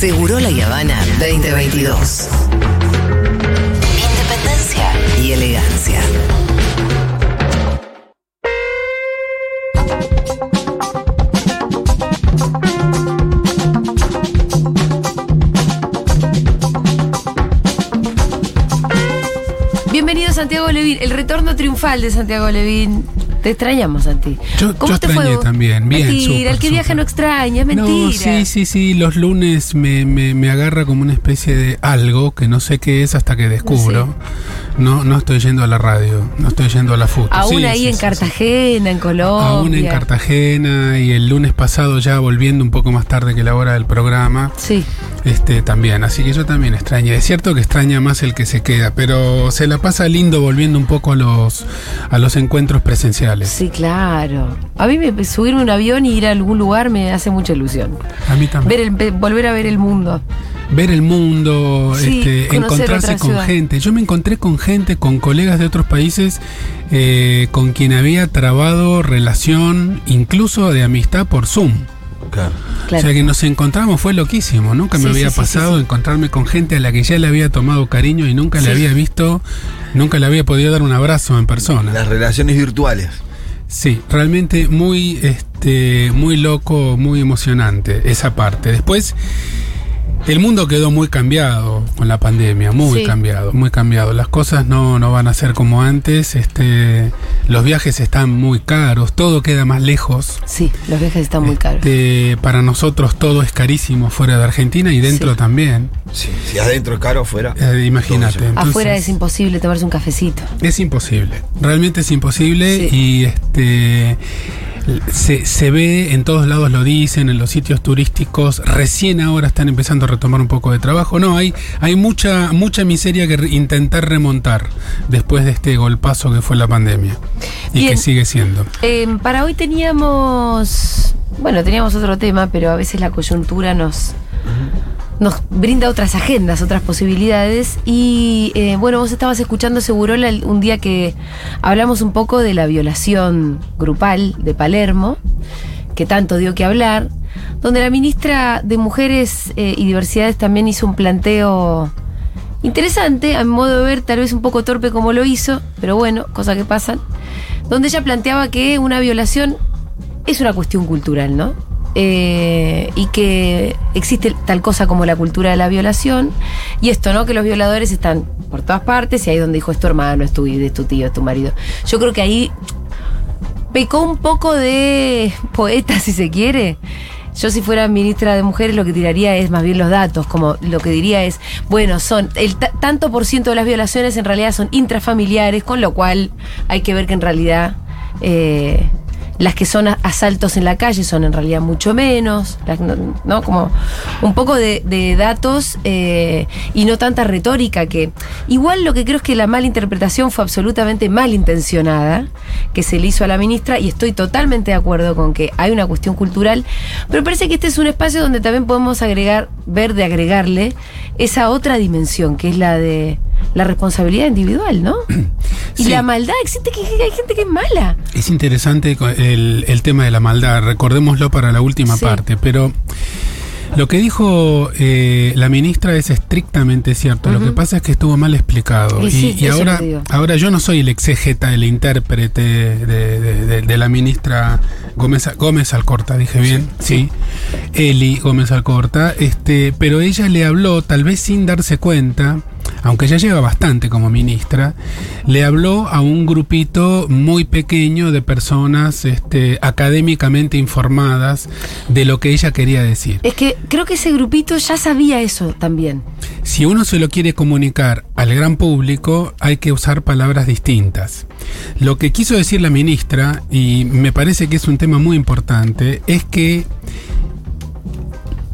Seguro La Habana 2022. Independencia y elegancia. Bienvenido Santiago Levín, el retorno triunfal de Santiago Levín. Te extrañamos, Santi. Yo- ¿Cómo yo te fue? extrañé también, bien, Mentira, súper, el que viaja súper. no extraña, es mentira. No, sí, sí, sí. Los lunes me, me, me agarra como una especie de algo que no sé qué es hasta que descubro. No, no estoy yendo a la radio, no estoy yendo a la foto. Aún Sí, ahí sí, en sí, Cartagena, en. Colombia. Aún en Cartagena y el lunes pasado ya volviendo un poco más tarde que la hora del programa. Sí. Este también, así que yo también extrañé. Es cierto que extraña más el que se queda, pero se la pasa lindo volviendo un poco a los a los encuentros presenciales. Sí, claro. A mí me, subirme un avión y ir a algún lugar me hace mucha ilusión. A mí también. Ver el, ve- volver a ver el mundo. ver el mundo, Sí, este, encontrarse con ciudad. gente. Yo me encontré con gente, con colegas de otros países, eh, con quien había trabado relación, incluso de amistad por Zoom. Claro. Claro. O sea que nos encontramos, fue loquísimo. Nunca me Sí, había sí, pasado sí, sí. encontrarme con gente a la que ya le había tomado cariño y nunca Sí. le había visto, nunca le había podido dar un abrazo en persona. Las relaciones virtuales. Sí, realmente muy, este, muy loco, muy emocionante esa parte. Después, el mundo quedó muy cambiado con la pandemia, muy Sí. cambiado, muy cambiado. Las cosas no, no van a ser como antes. Este, los viajes están muy caros, todo queda más lejos. Sí, los viajes están muy caros. Este, para nosotros todo es carísimo fuera de Argentina y dentro Sí. también. Sí, si adentro es caro, afuera. Eh, imagínate. Entonces- Afuera es imposible tomarse un cafecito. Es imposible, realmente es imposible Sí. y este se, se ve en todos lados lo dicen, en los sitios turísticos, recién ahora están empezando a retomar un poco de trabajo. No, hay, hay mucha, mucha miseria que re- intentar remontar después de este golpazo que fue la pandemia y Bien. que sigue siendo. Eh, para hoy teníamos, bueno, teníamos otro tema, pero a veces la coyuntura nos, nos brinda otras agendas, otras posibilidades. Y eh, bueno, vos estabas escuchando Segurola el- un día que hablamos un poco de la violación grupal de Palermo, que tanto dio que hablar, donde la ministra de Mujeres eh, y Diversidades también hizo un planteo interesante, a mi modo de ver, tal vez un poco torpe como lo hizo, pero bueno, cosas que pasan, donde ella planteaba que una violación es una cuestión cultural, ¿no? Eh, y que existe tal cosa como la cultura de la violación, y esto, ¿no? Que los violadores están por todas partes, y ahí donde dijo es tu hermano, es tu, es tu tío, es tu marido. Yo creo que ahí pecó un poco de poeta, si se quiere. Yo si fuera ministra de Mujeres lo que tiraría es más bien los datos, como lo que diría es, bueno, son el ta- tanto por ciento de las violaciones en realidad son intrafamiliares, con lo cual hay que ver que en realidad eh, las que son asaltos en la calle son en realidad mucho menos, no. Como un poco de, de datos eh, y no tanta retórica que igual lo que creo es que la mala interpretación fue absolutamente malintencionada que se le hizo a la ministra y estoy totalmente de acuerdo con que hay una cuestión cultural, pero parece que este es un espacio donde también podemos agregar, ver de agregarle esa otra dimensión que es la de la responsabilidad individual, ¿no? Y Sí. la maldad, existe que que hay gente que es mala. Es interesante el, el tema de la maldad, recordémoslo para la última Sí. parte, pero lo que dijo eh, la ministra es estrictamente cierto, lo que pasa es que estuvo mal explicado. Y Y, sí, y eso ahora, ahora yo no soy el exégeta, el intérprete de, de- de- de la ministra Gómez, Gómez Alcorta, dije bien, sí, Eli Gómez Alcorta, este, pero ella le habló, tal vez sin darse cuenta, aunque ya lleva bastante como ministra, le habló a un grupito muy pequeño de personas este, académicamente informadas de lo que ella quería decir. Es que creo que ese grupito ya sabía eso también. Si uno se lo quiere comunicar al gran público, hay que usar palabras distintas. Lo que quiso decir la ministra, y me parece que es un tema muy importante, es que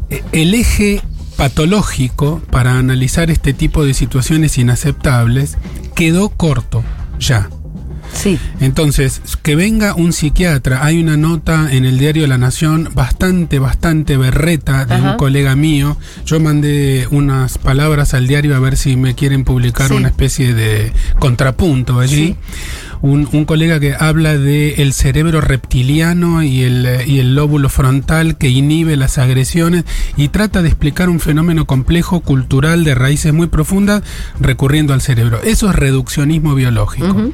eh, el eje patológico para analizar este tipo de situaciones inaceptables quedó corto ya. Sí. Entonces, que venga un psiquiatra, hay una nota en el diario La Nación bastante, bastante berreta de Ajá. un colega mío. Yo mandé unas palabras al diario a ver si me quieren publicar Sí. una especie de contrapunto allí. Sí. Un, un colega que habla de el cerebro reptiliano y el, y el lóbulo frontal que inhibe las agresiones y trata de explicar un fenómeno complejo cultural de raíces muy profundas recurriendo al cerebro. Eso es reduccionismo biológico.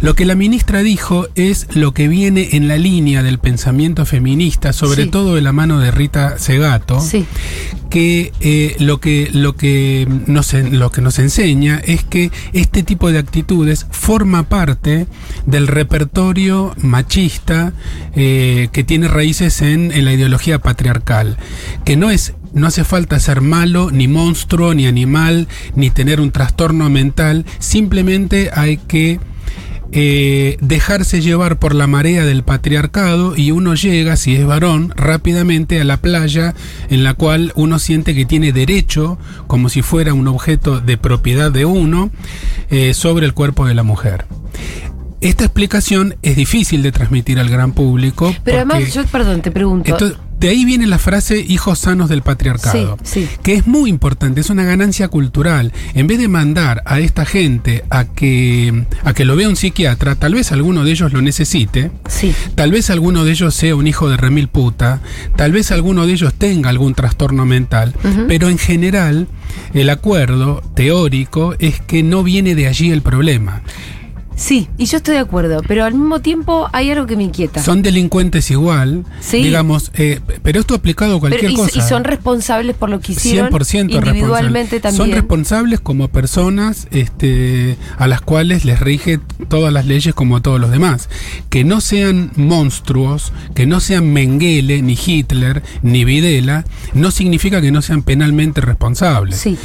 Lo que la ministra dijo es lo que viene en la línea del pensamiento feminista, sobre Sí. todo de la mano de Rita Segato, Sí. Que eh, lo que lo que nos lo que nos enseña es que este tipo de actitudes forma parte del repertorio machista eh, que tiene raíces en, en la ideología patriarcal que no es no hace falta ser malo, ni monstruo, ni animal, ni tener un trastorno mental, simplemente hay que eh, dejarse llevar por la marea del patriarcado y uno llega, si es varón, rápidamente a la playa en la cual uno siente que tiene derecho, como si fuera un objeto de propiedad de uno, eh, sobre el cuerpo de la mujer. Esta explicación es difícil de transmitir al gran público. Pero además, yo, perdón, te pregunto. De ahí viene la frase hijos sanos del patriarcado, Sí, sí. que es muy importante, es una ganancia cultural. En vez de mandar a esta gente a que, a que lo vea un psiquiatra, tal vez alguno de ellos lo necesite, sí. tal vez alguno de ellos sea un hijo de remil puta, tal vez alguno de ellos tenga algún trastorno mental, pero en general el acuerdo teórico es que no viene de allí el problema. Sí, y yo estoy de acuerdo, pero al mismo tiempo hay algo que me inquieta. Son delincuentes igual, Sí. digamos, eh, pero esto aplicado a cualquier Pero- y, cosa. y son responsables por lo que hicieron 100% individualmente también. Son responsables como personas este, a las cuales les rige todas las leyes como a todos los demás. Que no sean monstruos, que no sean Mengele, ni Hitler, ni Videla, no significa que no sean penalmente responsables. Sí,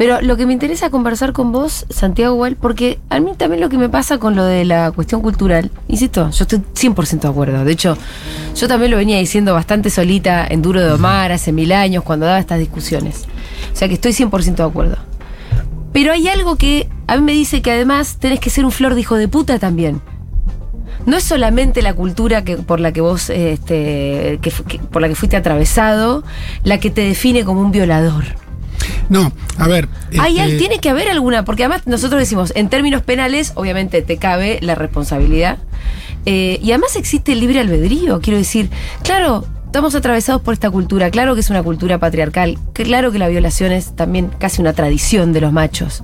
pero lo que me interesa conversar con vos, Santiago, igual, porque a mí también lo que me pasa con lo de la cuestión cultural, insisto, yo estoy 100% de acuerdo. De hecho, yo también lo venía diciendo bastante solita en Duro de Domar hace mil años cuando daba estas discusiones. O sea que estoy 100% de acuerdo. Pero hay algo que a mí me dice que además tenés que ser un flor de hijo de puta también. No es solamente la cultura que, por la que vos, este, que- por la que fuiste atravesado, la que te define como un violador. No, a ver. Hay, este, tiene que haber alguna, porque además nosotros decimos, en términos penales, obviamente te cabe la responsabilidad. Eh, y además existe el libre albedrío, quiero decir, claro, estamos atravesados por esta cultura, claro que es una cultura patriarcal, claro que la violación es también casi una tradición de los machos.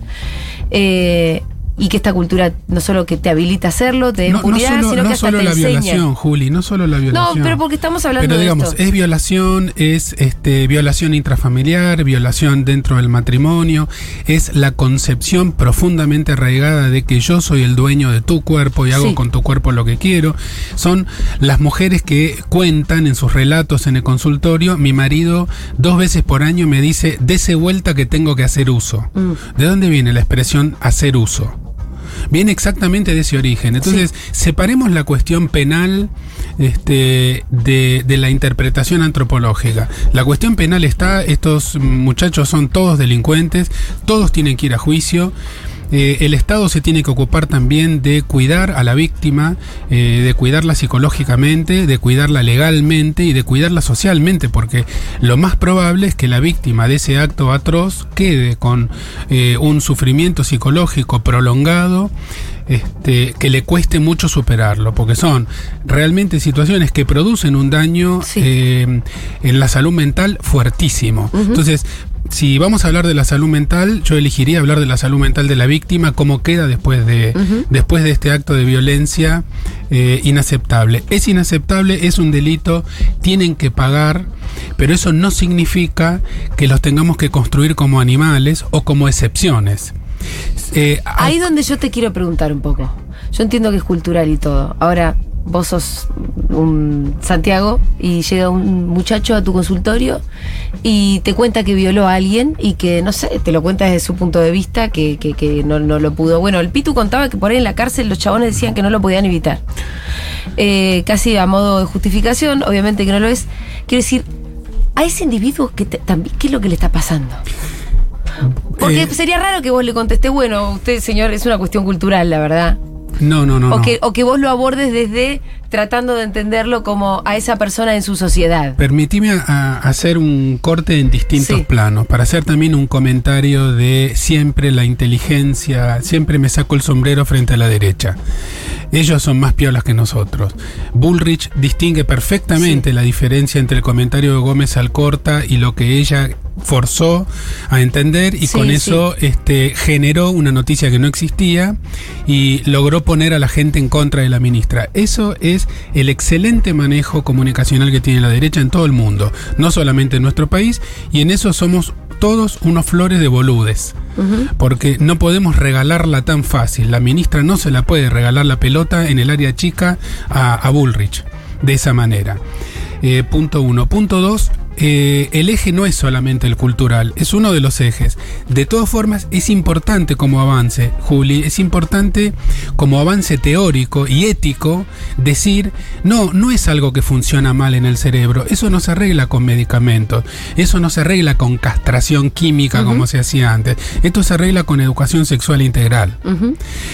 Eh, y que esta cultura no solo que te habilita a hacerlo, te da no, no impunidad, solo, sino no que hasta solo te la enseña. violación, Juli, no solo la violación. No, pero porque estamos hablando Pero de digamos, esto. es violación, es este, violación intrafamiliar, violación dentro del matrimonio, es la concepción profundamente arraigada de que yo soy el dueño de tu cuerpo y hago Sí. con tu cuerpo lo que quiero. Son las mujeres que cuentan en sus relatos en el consultorio, mi marido dos veces por año me dice, dese vuelta que tengo que hacer uso. Mm. ¿De dónde viene la expresión hacer uso? Viene exactamente de ese origen. Entonces, separemos la cuestión penal este, de, de la interpretación antropológica. La cuestión penal está, estos muchachos son todos delincuentes, todos tienen que ir a juicio. Eh, el Estado se tiene que ocupar también de cuidar a la víctima, eh, de cuidarla psicológicamente, de cuidarla legalmente y de cuidarla socialmente, porque lo más probable es que la víctima de ese acto atroz quede con eh, un sufrimiento psicológico prolongado este, que le cueste mucho superarlo, porque son realmente situaciones que producen un daño Sí. eh, en la salud mental fuertísimo. Entonces, si vamos a hablar de la salud mental, yo elegiría hablar de la salud mental de la víctima, cómo queda después de, después de este acto de violencia eh, inaceptable. Es inaceptable, es un delito, tienen que pagar, pero eso no significa que los tengamos que construir como animales o como excepciones. Eh, Ahí donde yo te quiero preguntar un poco. Yo entiendo que es cultural y todo. Ahora, vos sos un Santiago y llega un muchacho a tu consultorio y te cuenta que violó a alguien y que, no sé, te lo cuenta desde su punto de vista, que, que, que no, no lo pudo. Bueno, el Pitu contaba que por ahí en la cárcel los chabones decían que no lo podían evitar. Eh, casi a modo de justificación, obviamente que no lo es. Quiero decir, a ese individuo, que te- también, ¿qué es lo que le está pasando? Porque Eh, sería raro que vos le contestes, bueno, usted, señor, es una cuestión cultural, la verdad. no, no, no. o, no. Que, o que vos lo abordes desde tratando de entenderlo como a esa persona en su sociedad. Permitime a- a hacer un corte en distintos Sí. planos, para hacer también un comentario de siempre la inteligencia, siempre me saco el sombrero frente a la derecha. Ellos son más piolas que nosotros. Bullrich distingue perfectamente la diferencia entre el comentario de Gómez Alcorta y lo que ella forzó a entender y Sí, con sí. eso este, generó una noticia que no existía y logró poner a la gente en contra de la ministra. Eso es el excelente manejo comunicacional que tiene la derecha en todo el mundo, no solamente en nuestro país, y en eso somos todos unos flores de boludes. Porque no podemos regalarla tan fácil. La ministra no se la puede regalar la pelota en el área chica a, a Bullrich de esa manera. Eh, punto uno. Punto dos. Eh, el eje no es solamente el cultural, es uno de los ejes. De todas formas, es importante como avance, Juli, es importante como avance teórico y ético decir, no, no es algo que funciona mal en el cerebro, eso no se arregla con medicamentos, eso no se arregla con castración química como se hacía antes, esto se arregla con educación sexual integral.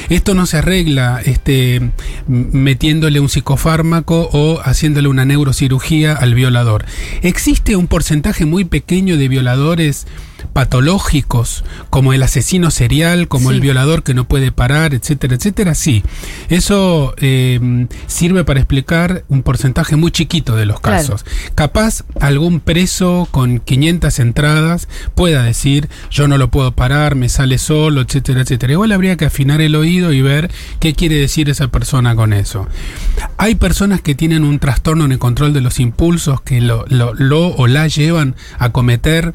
Esto no se arregla este, metiéndole un psicofármaco o haciéndole una neurocirugía al violador. Existe un porcentaje muy pequeño de violadores patológicos, como el asesino serial, como Sí. el violador que no puede parar, etcétera, etcétera. Sí, eso eh, sirve para explicar un porcentaje muy chiquito de los Claro. casos. Capaz algún preso con 500 entradas pueda decir, yo no lo puedo parar, me sale solo, etcétera, etcétera. Igual habría que afinar el oído y ver qué quiere decir esa persona con eso. Hay personas que tienen un trastorno en el control de los impulsos que lo, lo- lo o la llevan a cometer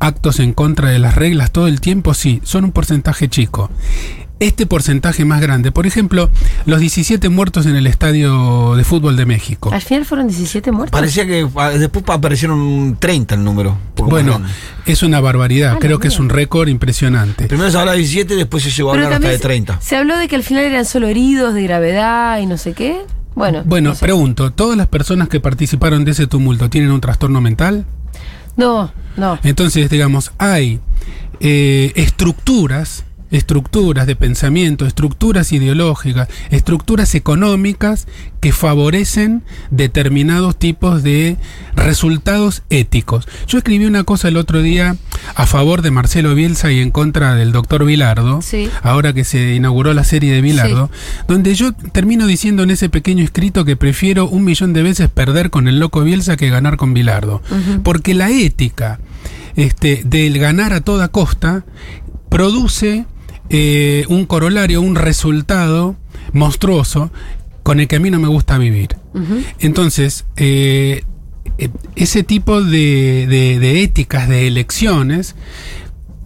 actos en contra de las reglas todo el tiempo, sí, son un porcentaje chico. Este porcentaje más grande, por ejemplo, los 17 muertos en el estadio de fútbol de México. Al final fueron 17 muertos. Parecía que ah, después aparecieron 30 el número. Bueno, es una barbaridad, Ah, creo que es un récord impresionante. Primero se hablaba de 17, después se llegó a hablar hasta de 30. Se, se habló de que al final eran solo heridos de gravedad y no sé qué. Bueno, Bueno, no sé. pregunto, ¿todas las personas que participaron de ese tumulto tienen un trastorno mental? No, no. Entonces, digamos, hay eh, estructuras, estructuras de pensamiento, estructuras ideológicas, estructuras económicas que favorecen determinados tipos de resultados éticos. Yo escribí una cosa el otro día a favor de Marcelo Bielsa y en contra del doctor Vilardo, Sí. ahora que se inauguró la serie de Vilardo, donde yo termino diciendo en ese pequeño escrito que prefiero un millón de veces perder con el loco Bielsa que ganar con Vilardo. Porque la ética este, del ganar a toda costa produce eh, un corolario, un resultado monstruoso con el que a mí no me gusta vivir. Entonces, eh, eh, ese tipo de, de- de éticas, de elecciones,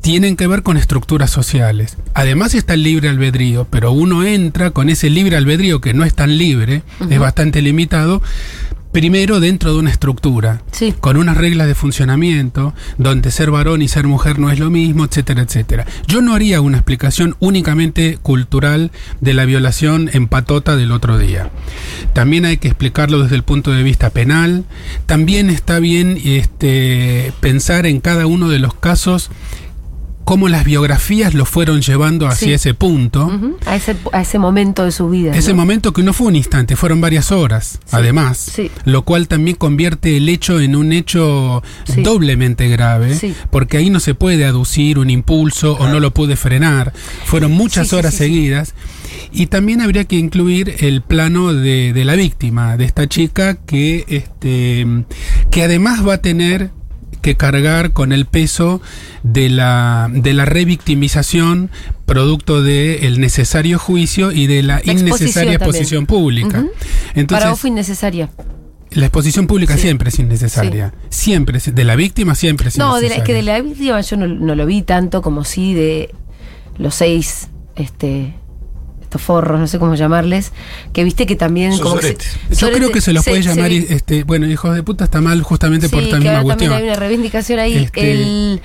tienen que ver con estructuras sociales. Además está el libre albedrío, pero uno entra con ese libre albedrío que no es tan libre, es bastante limitado, primero dentro de una estructura, Sí. con unas reglas de funcionamiento, donde ser varón y ser mujer no es lo mismo, etcétera, etcétera. Yo no haría una explicación únicamente cultural de la violación en patota del otro día. También hay que explicarlo desde el punto de vista penal. También está bien este, pensar en cada uno de los casos cómo las biografías lo fueron llevando hacia Sí. ese punto. A, ese, a ese momento de su vida. Ese ¿no? momento que no fue un instante, fueron varias horas, además, sí. lo cual también convierte el hecho en un hecho doblemente grave, Sí. porque ahí no se puede aducir un impulso o no lo pude frenar, fueron muchas horas seguidas. Y también habría que incluir el plano de, de la víctima, de esta chica que, este, que además va a tener que cargar con el peso de la, de la revictimización producto del necesario juicio y de la, innecesaria exposición pública. Ujú. Entonces, Para fue innecesaria. la exposición pública Sí. siempre es innecesaria. Siempre, de la víctima siempre es No, de innecesaria. es que de la víctima yo no, no lo vi tanto como sí de los seis, este, estos forros, no sé cómo llamarles, que viste que también Son como que se- soretes. Yo creo que se los puede se llamar, este, bueno, hijos de puta está mal justamente por esta que misma ahora también cuestión. hay una reivindicación ahí. Este, el,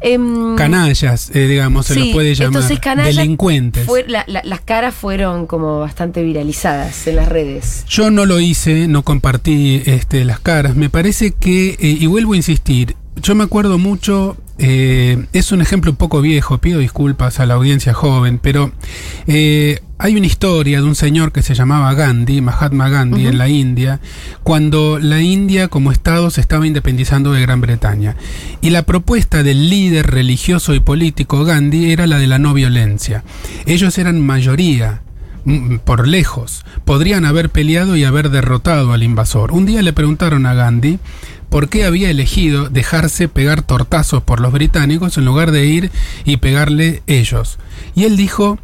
em, Canallas, eh, digamos, se sí, los puede llamar. entonces canallas delincuentes. fue- la- la- las caras fueron como bastante viralizadas en las redes. Yo no lo hice, no compartí este, las caras. Me parece que, eh, y vuelvo a insistir, yo me acuerdo mucho, eh, es un ejemplo un poco viejo, pido disculpas a la audiencia joven, pero eh, hay una historia de un señor que se llamaba Gandhi, Mahatma Gandhi, en la India, cuando la India como Estado se estaba independizando de Gran Bretaña. Y la propuesta del líder religioso y político Gandhi era la de la no violencia. Ellos eran mayoría, mm, por lejos, podrían haber peleado y haber derrotado al invasor. Un día le preguntaron a Gandhi por qué había elegido dejarse pegar tortazos por los británicos en lugar de ir y pegarle ellos. Y él dijo,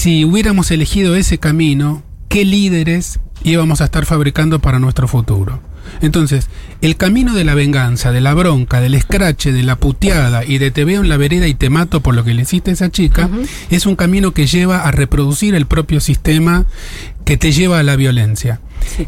si hubiéramos elegido ese camino, ¿qué líderes íbamos a estar fabricando para nuestro futuro? Entonces, el camino de la venganza, de la bronca, del escrache, de la puteada y de te veo en la vereda y te mato por lo que le hiciste a esa chica, es un camino que lleva a reproducir el propio sistema que te lleva a la violencia.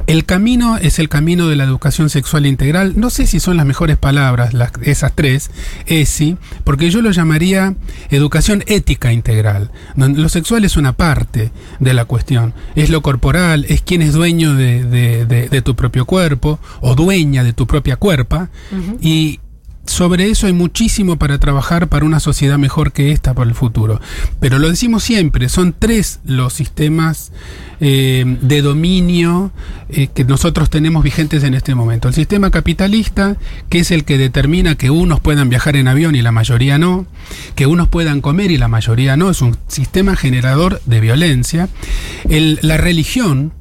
El camino es el camino de la educación sexual integral. No sé si son las mejores palabras, las, esas tres, ESI, porque yo lo llamaría educación ética integral. Donde lo sexual es una parte de la cuestión. Es lo corporal, es quién es dueño de, de- de- de tu propio cuerpo o dueña de tu propia cuerpa. Y sobre eso hay muchísimo para trabajar para una sociedad mejor que esta para el futuro. Pero lo decimos siempre, son tres los sistemas eh, de dominio eh, que nosotros tenemos vigentes en este momento. El sistema capitalista, que es el que determina que unos puedan viajar en avión y la mayoría no, que unos puedan comer y la mayoría no, es un sistema generador de violencia. La religión,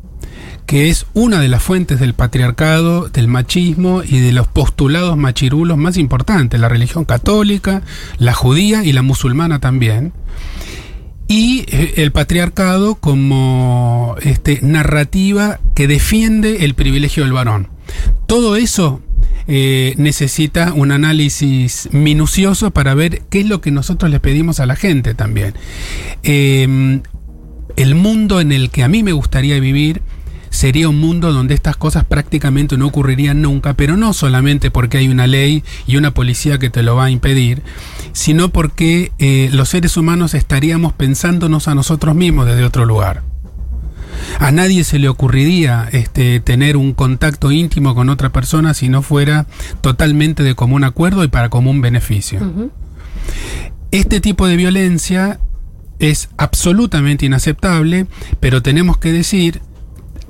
que es una de las fuentes del patriarcado, del machismo y de los postulados machirulos más importantes, la religión católica, la judía y la musulmana también. Y eh, el patriarcado como este, narrativa que defiende el privilegio del varón. Todo eso eh, necesita un análisis minucioso para ver qué es lo que nosotros le pedimos a la gente también. Eh, el mundo en el que a mí me gustaría vivir sería un mundo donde estas cosas prácticamente no ocurrirían nunca, pero no solamente porque hay una ley y una policía que te lo va a impedir, sino porque eh, los seres humanos estaríamos pensándonos a nosotros mismos desde otro lugar. A nadie se le ocurriría este, tener un contacto íntimo con otra persona si no fuera totalmente de común acuerdo y para común beneficio. Este tipo de violencia es absolutamente inaceptable, pero tenemos que decir,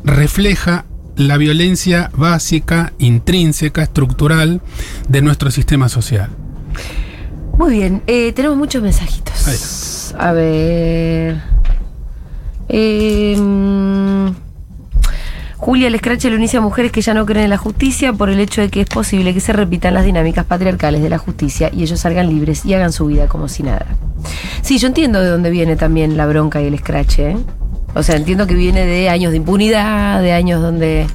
refleja la violencia básica, intrínseca, estructural de nuestro sistema social. Muy bien, eh, tenemos muchos mensajitos. A ver. Eh, mm, Julia el escrache le inicia a mujeres que ya no creen en la justicia por el hecho de que es posible que se repitan las dinámicas patriarcales de la justicia y ellos salgan libres y hagan su vida como si nada. Sí, yo entiendo de dónde viene también la bronca y el escrache. ¿eh? O sea, entiendo que viene de años de impunidad, de años donde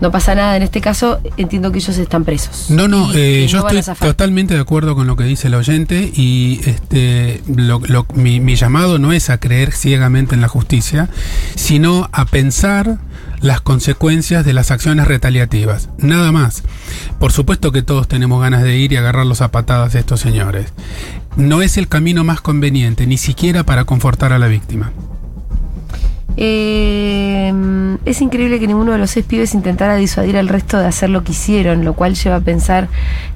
no pasa nada. En este caso, entiendo que ellos están presos. No, no, eh, yo no estoy totalmente de acuerdo con lo que dice el oyente y este, lo- lo- mi, mi llamado no es a creer ciegamente en la justicia, sino a pensar las consecuencias de las acciones retaliativas. Nada más. Por supuesto que todos tenemos ganas de ir y agarrarlos a patadas a estos señores. No es el camino más conveniente, ni siquiera para confortar a la víctima. Eh, es increíble que ninguno de los seis pibes intentara disuadir al resto de hacer lo que hicieron, lo cual lleva a pensar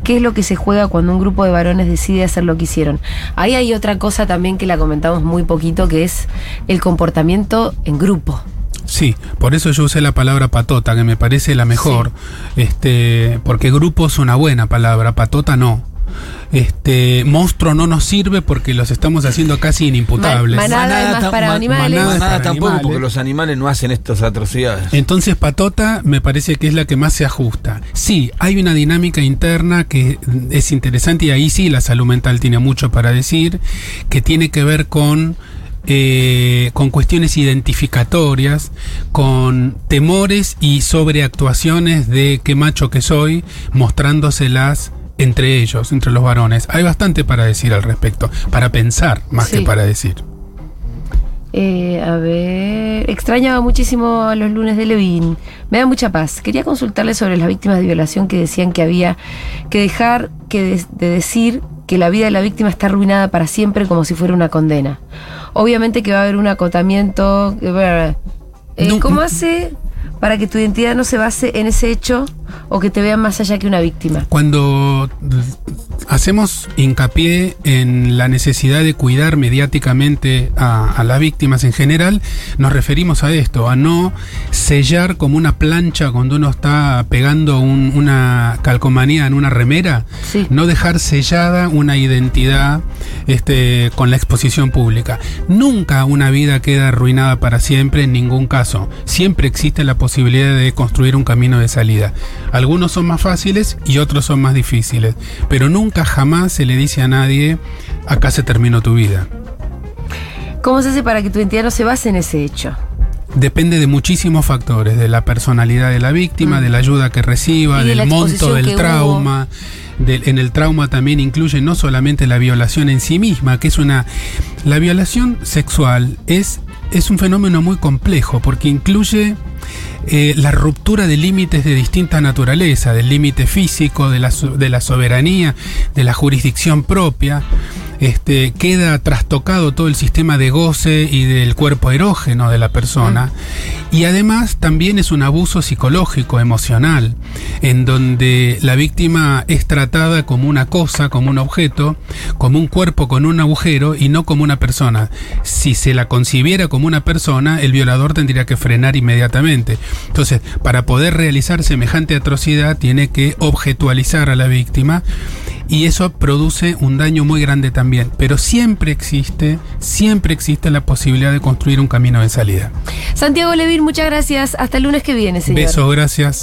qué es lo que se juega cuando un grupo de varones decide hacer lo que hicieron. Ahí hay otra cosa también que la comentamos muy poquito, que es el comportamiento en grupo. Sí, por eso yo usé la palabra patota, que me parece la mejor, este, porque grupo es una buena palabra, patota no. Este, monstruo no nos sirve porque los estamos haciendo casi inimputables. Man- manada más para ma- animales. manada Para tampoco, animales. porque los animales no hacen estas atrocidades. Entonces patota me parece que es la que más se ajusta. Sí, hay una dinámica interna que es interesante y ahí sí la salud mental tiene mucho para decir, que tiene que ver con eh, con cuestiones identificatorias, con temores y sobreactuaciones de qué macho que soy, mostrándoselas entre ellos, entre los varones. Hay bastante para decir al respecto, para pensar más Sí. que para decir. Eh, a ver, extrañaba muchísimo a los lunes de Levin. Me da mucha paz. Quería consultarle sobre las víctimas de violación que decían que había que dejar que de, de decir que la vida de la víctima está arruinada para siempre como si fuera una condena. Obviamente que va a haber un acotamiento. eh, eh, ¿Cómo hace para que tu identidad no se base en ese hecho o que te vean más allá que una víctima? Cuando hacemos hincapié en la necesidad de cuidar mediáticamente a, a las víctimas en general, nos referimos a esto, a no sellar como una plancha cuando uno está pegando un- una calcomanía en una remera, Sí. no dejar sellada una identidad este, con la exposición pública. Nunca una vida queda arruinada para siempre, en ningún caso. Siempre existe la posibilidad de construir un camino de salida. Algunos son más fáciles y otros son más difíciles, pero nunca jamás se le dice a nadie, acá se terminó tu vida. ¿Cómo se hace para que tu identidad no se base en ese hecho? Depende de muchísimos factores, de la personalidad de la víctima, Mm. de la ayuda que reciba, de del monto del trauma. del- en el trauma también incluye no solamente la violación en sí misma, que es una... La violación sexual es, es un fenómeno muy complejo porque incluye eh, la ruptura de límites de distinta naturaleza, del límite físico, de la, de la soberanía, de la jurisdicción propia. Este, queda trastocado todo el sistema de goce y del cuerpo erógeno de la persona. Y además también es un abuso psicológico, emocional, en donde la víctima es tratada como una cosa, como un objeto, como un cuerpo con un agujero y no como una persona. Si se la concibiera como una persona, el violador tendría que frenar inmediatamente. Entonces, para poder realizar semejante atrocidad, tiene que objetualizar a la víctima y eso produce un daño muy grande también. Pero siempre existe, siempre existe la posibilidad de construir un camino de salida. Santiago Levin, muchas gracias. Hasta el lunes que viene, señor. Beso, gracias.